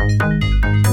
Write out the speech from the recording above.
Música